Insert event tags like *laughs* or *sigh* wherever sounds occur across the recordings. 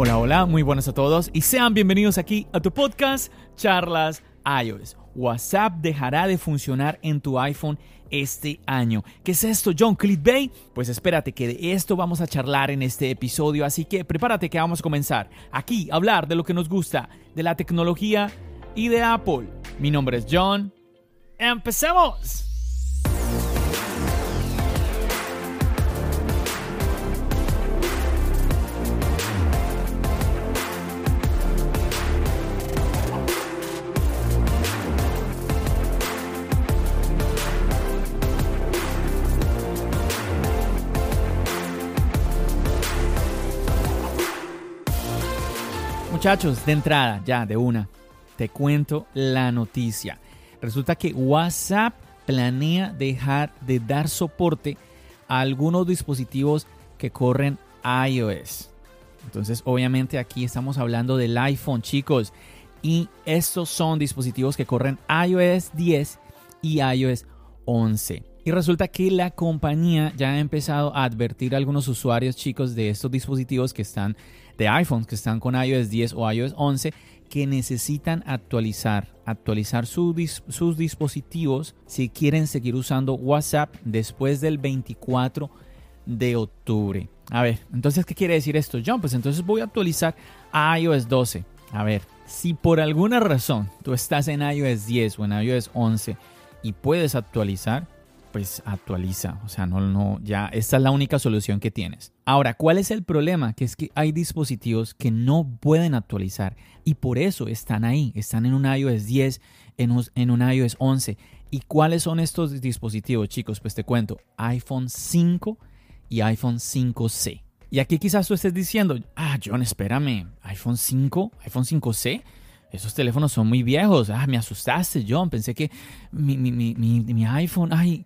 Hola, hola, muy buenas a todos y sean bienvenidos aquí a tu podcast Charlas iOS. WhatsApp dejará de funcionar en tu iPhone este año. ¿Qué es esto, John Bay? Pues espérate que de esto vamos a charlar en este episodio, así que prepárate que vamos a comenzar aquí a hablar de lo que nos gusta, de la tecnología y de Apple. Mi nombre es John. ¡Empecemos! Muchachos, de entrada, ya de una, te cuento la noticia. Resulta que WhatsApp planea dejar de dar soporte a algunos dispositivos que corren iOS. Entonces, obviamente aquí estamos hablando del iPhone, chicos. Y estos son dispositivos que corren iOS 10 y iOS 11. Y resulta que la compañía ya ha empezado a advertir a algunos usuarios, chicos, de estos dispositivos que están de iPhones que están con iOS 10 o iOS 11 que necesitan actualizar, actualizar sus dispositivos si quieren seguir usando WhatsApp después del 24 de octubre. A ver, entonces, ¿qué quiere decir esto, John? Pues entonces voy a actualizar a iOS 12. A ver, si por alguna razón tú estás en iOS 10 o en iOS 11 y puedes actualizar, pues actualiza. O sea, no, no, ya esta es la única solución que tienes. Ahora, ¿cuál es el problema? Que es que hay dispositivos que no pueden actualizar y por eso están ahí. Están en un iOS 10, en un, en un iOS 11. ¿Y cuáles son estos dispositivos, chicos? Pues te cuento, iPhone 5 y iPhone 5C. Y aquí quizás tú estés diciendo, ah, John, espérame, iPhone 5, iPhone 5C esos teléfonos son muy viejos. Ah, me asustaste, John. Pensé que mi, mi, mi, mi, iPhone. Ay,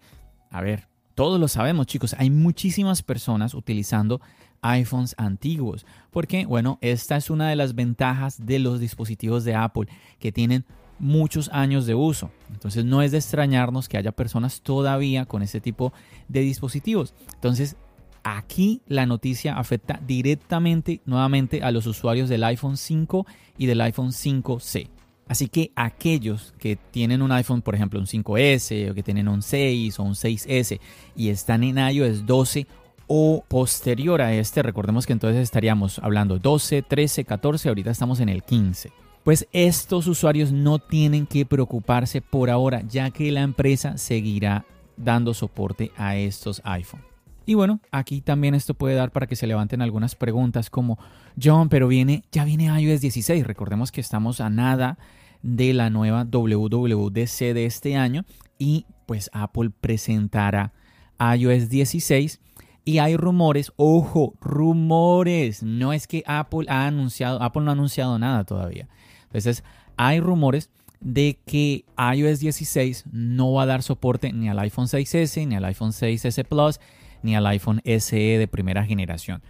a ver, todos lo sabemos, chicos. Hay muchísimas personas utilizando iPhones antiguos. Porque, bueno, esta es una de las ventajas de los dispositivos de Apple que tienen muchos años de uso. Entonces no es de extrañarnos que haya personas todavía con ese tipo de dispositivos. Entonces Aquí la noticia afecta directamente nuevamente a los usuarios del iPhone 5 y del iPhone 5C. Así que aquellos que tienen un iPhone, por ejemplo, un 5S o que tienen un 6 o un 6S y están en iOS 12 o posterior a este, recordemos que entonces estaríamos hablando 12, 13, 14, ahorita estamos en el 15. Pues estos usuarios no tienen que preocuparse por ahora, ya que la empresa seguirá dando soporte a estos iPhones. Y bueno, aquí también esto puede dar para que se levanten algunas preguntas como, John, pero viene, ya viene iOS 16. Recordemos que estamos a nada de la nueva WWDC de este año y pues Apple presentará iOS 16 y hay rumores, ojo, rumores, no es que Apple ha anunciado, Apple no ha anunciado nada todavía. Entonces, hay rumores de que iOS 16 no va a dar soporte ni al iPhone 6S, ni al iPhone 6S Plus, ni al iPhone SE de primera generación.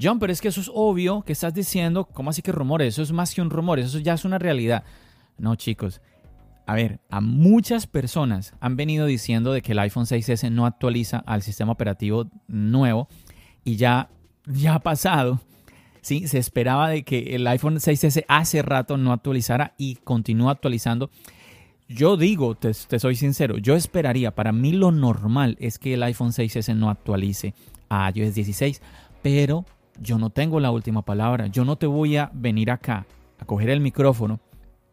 John, pero es que eso es obvio que estás diciendo, ¿cómo así que rumores? Eso es más que un rumor, eso ya es una realidad. No, chicos. A ver, a muchas personas han venido diciendo de que el iPhone 6S no actualiza al sistema operativo nuevo y ya, ya ha pasado. Sí, se esperaba de que el iPhone 6S hace rato no actualizara y continúa actualizando. Yo digo, te, soy sincero, yo esperaría, para mí lo normal es que el iPhone 6S no actualice a iOS 16, pero yo no tengo la última palabra. Yo no te voy a venir acá a coger el micrófono,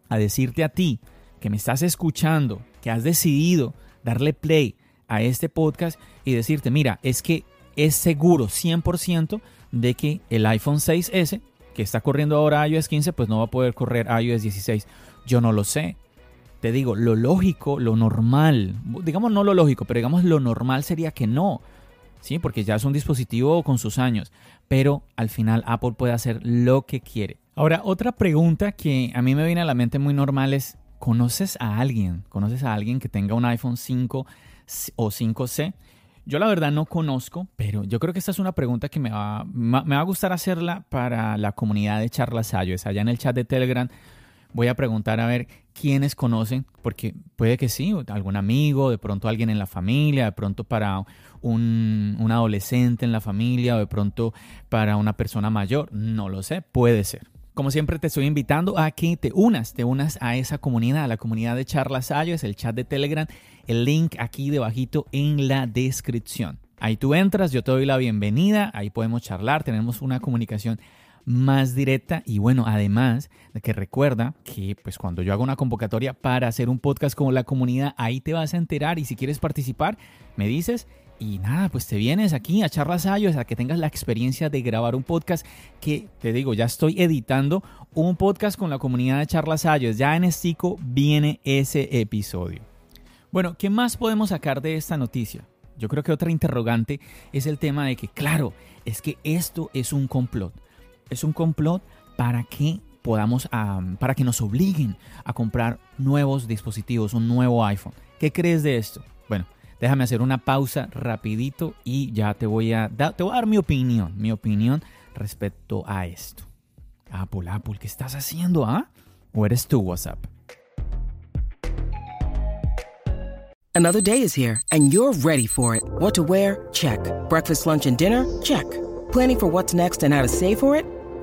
a decirte a ti que me estás escuchando, que has decidido darle play a este podcast y decirte, mira, es que es seguro 100% de que el iPhone 6S, que está corriendo ahora iOS 15, pues no va a poder correr iOS 16. Yo no lo sé. Te digo, lo lógico, lo normal, digamos no lo lógico, pero digamos lo normal sería que no, ¿sí? Porque ya es un dispositivo con sus años, pero al final Apple puede hacer lo que quiere. Ahora, otra pregunta que a mí me viene a la mente muy normal es, ¿conoces a alguien? ¿Conoces a alguien que tenga un iPhone 5 o 5C? Yo la verdad no conozco, pero yo creo que esta es una pregunta que me va, me va a gustar hacerla para la comunidad de charlas iOS. Allá en el chat de Telegram voy a preguntar a ver quiénes conocen, porque puede que sí, algún amigo, de pronto alguien en la familia, de pronto para un, adolescente en la familia o de pronto para una persona mayor, no lo sé, puede ser. Como siempre te estoy invitando a que te unas, te unas a esa comunidad, a la comunidad de Charlas es el chat de Telegram, el link aquí debajito en la descripción. Ahí tú entras, yo te doy la bienvenida, ahí podemos charlar, tenemos una comunicación más directa y bueno, además de que recuerda que pues cuando yo hago una convocatoria para hacer un podcast con la comunidad, ahí te vas a enterar y si quieres participar, me dices y nada, pues te vienes aquí a charlas ayos a que tengas la experiencia de grabar un podcast que te digo, ya estoy editando un podcast con la comunidad de charlas ayos. Ya en Estico viene ese episodio. Bueno, ¿qué más podemos sacar de esta noticia? Yo creo que otra interrogante es el tema de que, claro, es que esto es un complot. Es un complot para que podamos, para que nos obliguen a comprar nuevos dispositivos, un nuevo iPhone. ¿Qué crees de esto? Bueno, Déjame hacer una pausa rapidito y ya te voy a te voy a dar mi opinión, mi opinión respecto a esto. Apple, Apple, ¿qué estás haciendo, ah? ¿O eres tú, WhatsApp? Another day is here and you're ready for it. What to wear? Check. Breakfast, lunch and dinner? Check. Planning for what's next and how to save for it?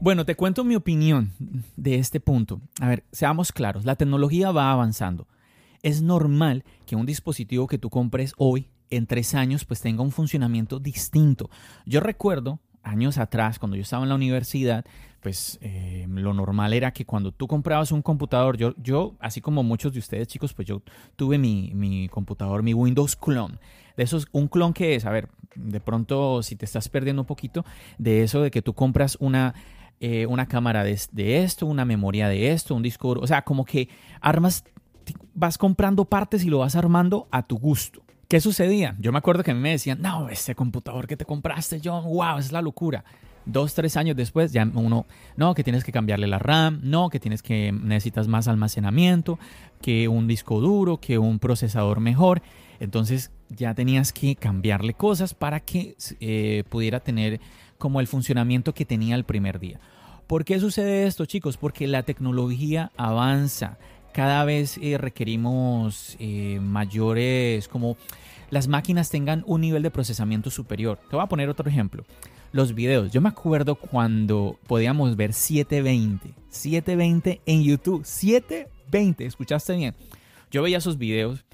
Bueno, te cuento mi opinión de este punto. A ver, seamos claros, la tecnología va avanzando. Es normal que un dispositivo que tú compres hoy en tres años pues tenga un funcionamiento distinto. Yo recuerdo años atrás, cuando yo estaba en la universidad, pues eh, lo normal era que cuando tú comprabas un computador, yo, yo, así como muchos de ustedes chicos, pues yo tuve mi, mi computador, mi Windows clone. De esos, un clon que es, a ver, de pronto si te estás perdiendo un poquito de eso de que tú compras una, eh, una cámara de, esto, una memoria de esto, un disco o sea, como que armas, vas comprando partes y lo vas armando a tu gusto. ¿Qué sucedía? Yo me acuerdo que a mí me decían, no, ese computador que te compraste, John, wow, es la locura. Dos, tres años después, ya uno, no, que tienes que cambiarle la RAM, no, que tienes que necesitas más almacenamiento, que un disco duro, que un procesador mejor. Entonces ya tenías que cambiarle cosas para que eh, pudiera tener como el funcionamiento que tenía el primer día. ¿Por qué sucede esto, chicos? Porque la tecnología avanza cada vez eh, requerimos eh, mayores, como las máquinas tengan un nivel de procesamiento superior. Te voy a poner otro ejemplo. Los videos. Yo me acuerdo cuando podíamos ver 720. 720 en YouTube. 720. ¿Escuchaste bien? Yo veía esos videos.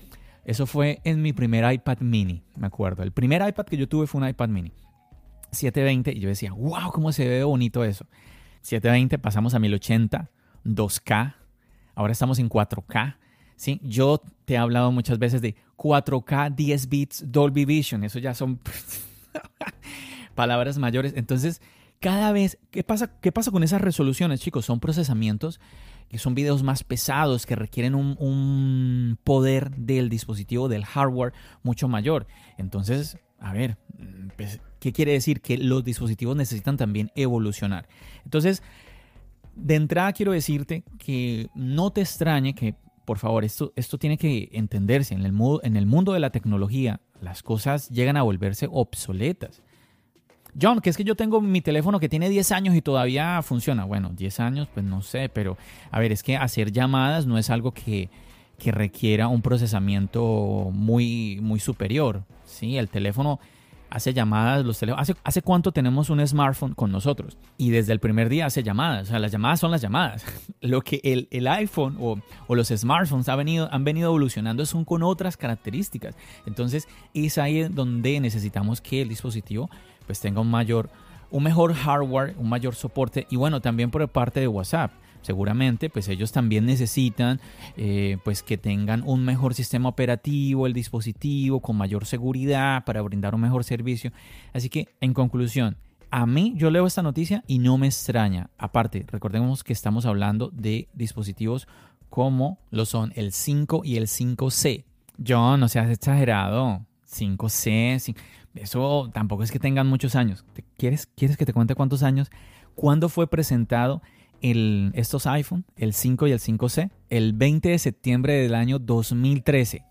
Eso fue en mi primer iPad mini, me acuerdo. El primer iPad que yo tuve fue un iPad mini. 720 y yo decía, wow, cómo se ve bonito eso. 720 pasamos a 1080, 2K, ahora estamos en 4K. ¿sí? Yo te he hablado muchas veces de 4K, 10 bits, Dolby Vision, eso ya son *laughs* palabras mayores. Entonces, cada vez, ¿qué pasa, ¿qué pasa con esas resoluciones, chicos? Son procesamientos que son videos más pesados, que requieren un, un poder del dispositivo, del hardware mucho mayor. Entonces, a ver, pues, ¿qué quiere decir? Que los dispositivos necesitan también evolucionar. Entonces, de entrada quiero decirte que no te extrañe que, por favor, esto, esto tiene que entenderse. En el, en el mundo de la tecnología, las cosas llegan a volverse obsoletas. John, que es que yo tengo mi teléfono que tiene 10 años y todavía funciona. Bueno, 10 años, pues no sé, pero a ver, es que hacer llamadas no es algo que, que requiera un procesamiento muy, muy superior. ¿Sí? El teléfono hace llamadas, los teléfonos. ¿Hace, ¿Hace cuánto tenemos un smartphone con nosotros? Y desde el primer día hace llamadas. O sea, las llamadas son las llamadas. *laughs* Lo que el, el iPhone o, o, los smartphones ha venido, han venido evolucionando son con otras características. Entonces, es ahí donde necesitamos que el dispositivo pues tenga un mayor, un mejor hardware, un mayor soporte y bueno, también por parte de WhatsApp seguramente pues ellos también necesitan eh, pues que tengan un mejor sistema operativo el dispositivo con mayor seguridad para brindar un mejor servicio. Así que en conclusión a mí yo leo esta noticia y no me extraña. Aparte recordemos que estamos hablando de dispositivos como lo son el 5 y el 5C John no seas exagerado. 5C eso tampoco es que tengan muchos años. ¿Quieres, ¿Quieres que te cuente cuántos años? ¿Cuándo fue presentado estos iPhone, el 5 y el 5C, el 20 de septiembre del año 2013.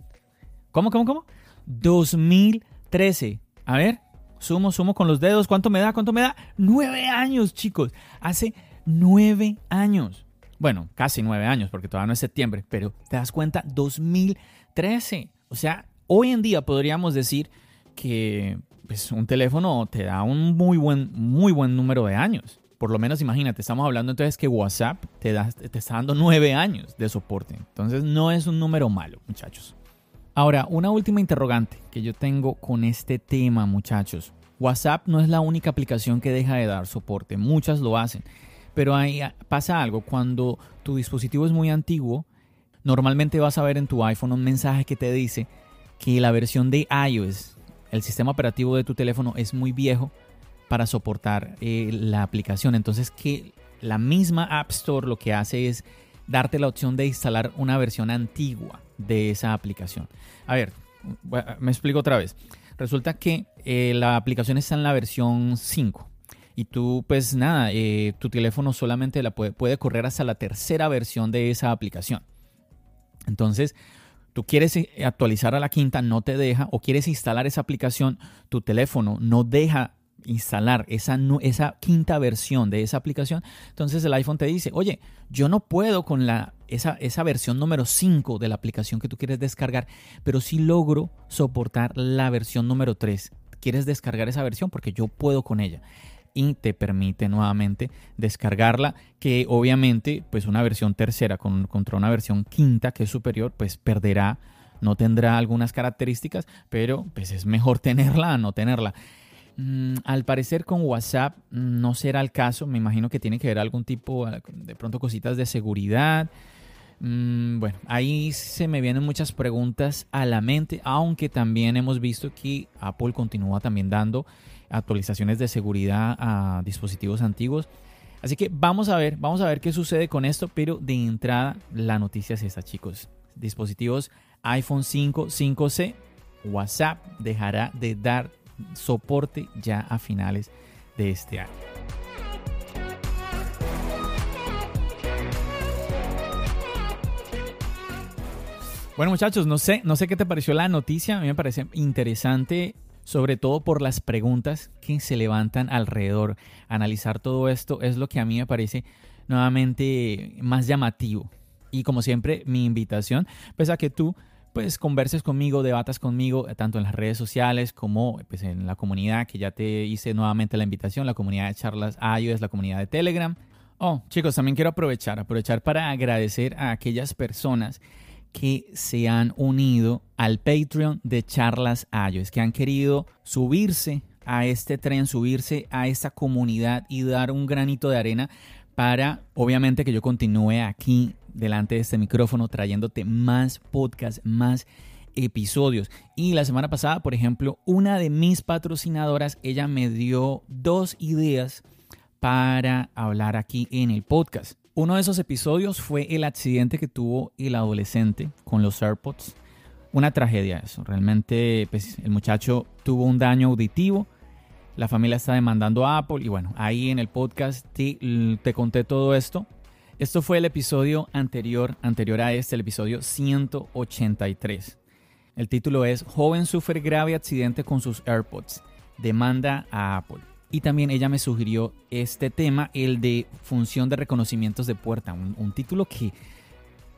¿Cómo, cómo, cómo? 2013. A ver, sumo, sumo con los dedos. ¿Cuánto me da? ¿Cuánto me da? Nueve años, chicos. Hace nueve años. Bueno, casi nueve años, porque todavía no es septiembre, pero te das cuenta, 2013. O sea, hoy en día podríamos decir que pues, un teléfono te da un muy buen, muy buen número de años por lo menos imagínate, estamos hablando entonces que WhatsApp te, da, te está dando nueve años de soporte. Entonces no es un número malo, muchachos. Ahora, una última interrogante que yo tengo con este tema, muchachos. WhatsApp no es la única aplicación que deja de dar soporte, muchas lo hacen. Pero ahí pasa algo, cuando tu dispositivo es muy antiguo, normalmente vas a ver en tu iPhone un mensaje que te dice que la versión de iOS, el sistema operativo de tu teléfono, es muy viejo para soportar eh, la aplicación. Entonces que la misma App Store lo que hace es darte la opción de instalar una versión antigua de esa aplicación. A ver, me explico otra vez. Resulta que eh, la aplicación está en la versión 5 y tú pues nada, eh, tu teléfono solamente la puede, puede correr hasta la tercera versión de esa aplicación. Entonces, tú quieres actualizar a la quinta, no te deja, o quieres instalar esa aplicación, tu teléfono no deja instalar esa, esa quinta versión de esa aplicación, entonces el iPhone te dice, oye, yo no puedo con la, esa, esa versión número 5 de la aplicación que tú quieres descargar, pero sí logro soportar la versión número 3. ¿Quieres descargar esa versión? Porque yo puedo con ella. Y te permite nuevamente descargarla, que obviamente pues una versión tercera con, contra una versión quinta que es superior, pues perderá, no tendrá algunas características, pero pues es mejor *laughs* tenerla a no tenerla. Mm, al parecer con WhatsApp no será el caso. Me imagino que tiene que ver algún tipo, ah, de pronto cositas de seguridad. Mm, bueno, ahí se me vienen muchas preguntas a la mente, aunque también hemos visto que Apple continúa también dando actualizaciones de seguridad a dispositivos antiguos. Así que vamos a ver, vamos a ver qué sucede con esto, pero de entrada la noticia es esta, chicos. Dispositivos iPhone 5, 5C, WhatsApp dejará de dar soporte ya a finales de este año. Bueno muchachos, no sé, no sé qué te pareció la noticia, a mí me parece interesante, sobre todo por las preguntas que se levantan alrededor. Analizar todo esto es lo que a mí me parece nuevamente más llamativo. Y como siempre, mi invitación, pues a que tú pues converses conmigo, debatas conmigo, eh, tanto en las redes sociales como pues, en la comunidad que ya te hice nuevamente la invitación, la comunidad de charlas iOS, la comunidad de Telegram. Oh, chicos, también quiero aprovechar, aprovechar para agradecer a aquellas personas que se han unido al Patreon de charlas iOS, que han querido subirse a este tren, subirse a esta comunidad y dar un granito de arena para, obviamente, que yo continúe aquí delante de este micrófono trayéndote más podcasts, más episodios. Y la semana pasada, por ejemplo, una de mis patrocinadoras, ella me dio dos ideas para hablar aquí en el podcast. Uno de esos episodios fue el accidente que tuvo el adolescente con los AirPods. Una tragedia eso. Realmente pues, el muchacho tuvo un daño auditivo. La familia está demandando a Apple y bueno, ahí en el podcast te, conté todo esto. Esto fue el episodio anterior, anterior a este, el episodio 183. El título es Joven sufre grave accidente con sus AirPods. Demanda a Apple. Y también ella me sugirió este tema, el de función de reconocimientos de puerta. Un, título que,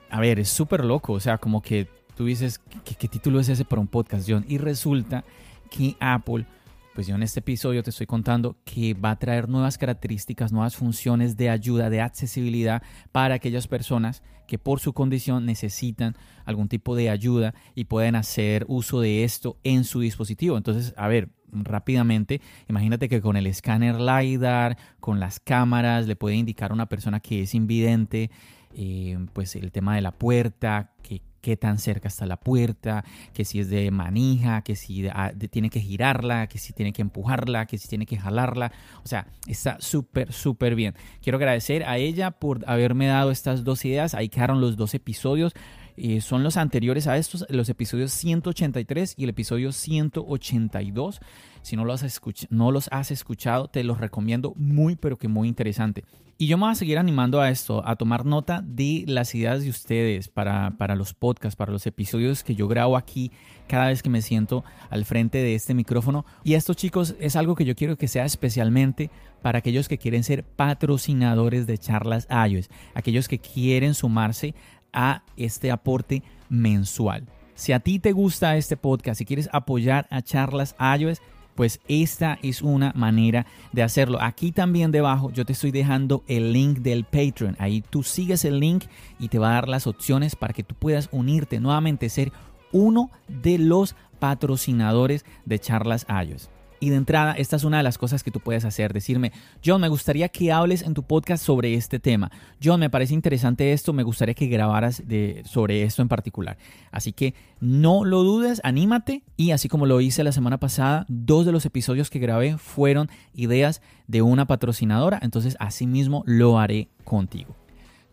a ver, es súper loco. O sea, como que tú dices, ¿qué, título es ese para un podcast, John? Y resulta que Apple pues yo en este episodio te estoy contando que va a traer nuevas características, nuevas funciones de ayuda, de accesibilidad para aquellas personas que por su condición necesitan algún tipo de ayuda y pueden hacer uso de esto en su dispositivo. Entonces, a ver, rápidamente, imagínate que con el escáner LiDAR, con las cámaras, le puede indicar a una persona que es invidente, eh, pues el tema de la puerta, que qué tan cerca está la puerta, que si es de manija, que si ah, tiene que girarla, que si tiene que empujarla, que si tiene que jalarla. O sea, está súper, súper bien. Quiero agradecer a ella por haberme dado estas dos ideas. Ahí quedaron los dos episodios. Eh, son los anteriores a estos, los episodios 183 y el episodio 182. Si no los, has no los has escuchado, te los recomiendo muy, pero que muy interesante. Y yo me voy a seguir animando a esto, a tomar nota de las ideas de ustedes para, para los podcasts, para los episodios que yo grabo aquí cada vez que me siento al frente de este micrófono. Y esto chicos es algo que yo quiero que sea especialmente para aquellos que quieren ser patrocinadores de charlas iOS, aquellos que quieren sumarse a este aporte mensual. Si a ti te gusta este podcast, si quieres apoyar a charlas iOS, pues esta es una manera de hacerlo. Aquí también debajo yo te estoy dejando el link del Patreon. Ahí tú sigues el link y te va a dar las opciones para que tú puedas unirte nuevamente, ser uno de los patrocinadores de charlas iOS. Y de entrada, esta es una de las cosas que tú puedes hacer, decirme, John, me gustaría que hables en tu podcast sobre este tema. John, me parece interesante esto, me gustaría que grabaras sobre esto en particular. Así que no lo dudes, anímate y así como lo hice la semana pasada, dos de los episodios que grabé fueron ideas de una patrocinadora, entonces así mismo lo haré contigo.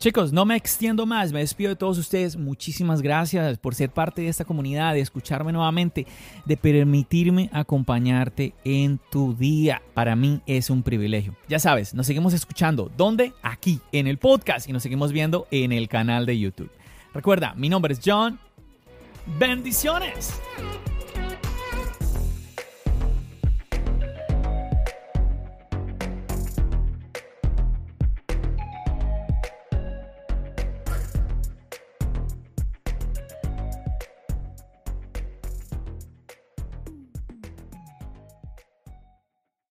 Chicos, no me extiendo más, me despido de todos ustedes. Muchísimas gracias por ser parte de esta comunidad, de escucharme nuevamente, de permitirme acompañarte en tu día. Para mí es un privilegio. Ya sabes, nos seguimos escuchando. ¿Dónde? Aquí, en el podcast y nos seguimos viendo en el canal de YouTube. Recuerda, mi nombre es John. Bendiciones.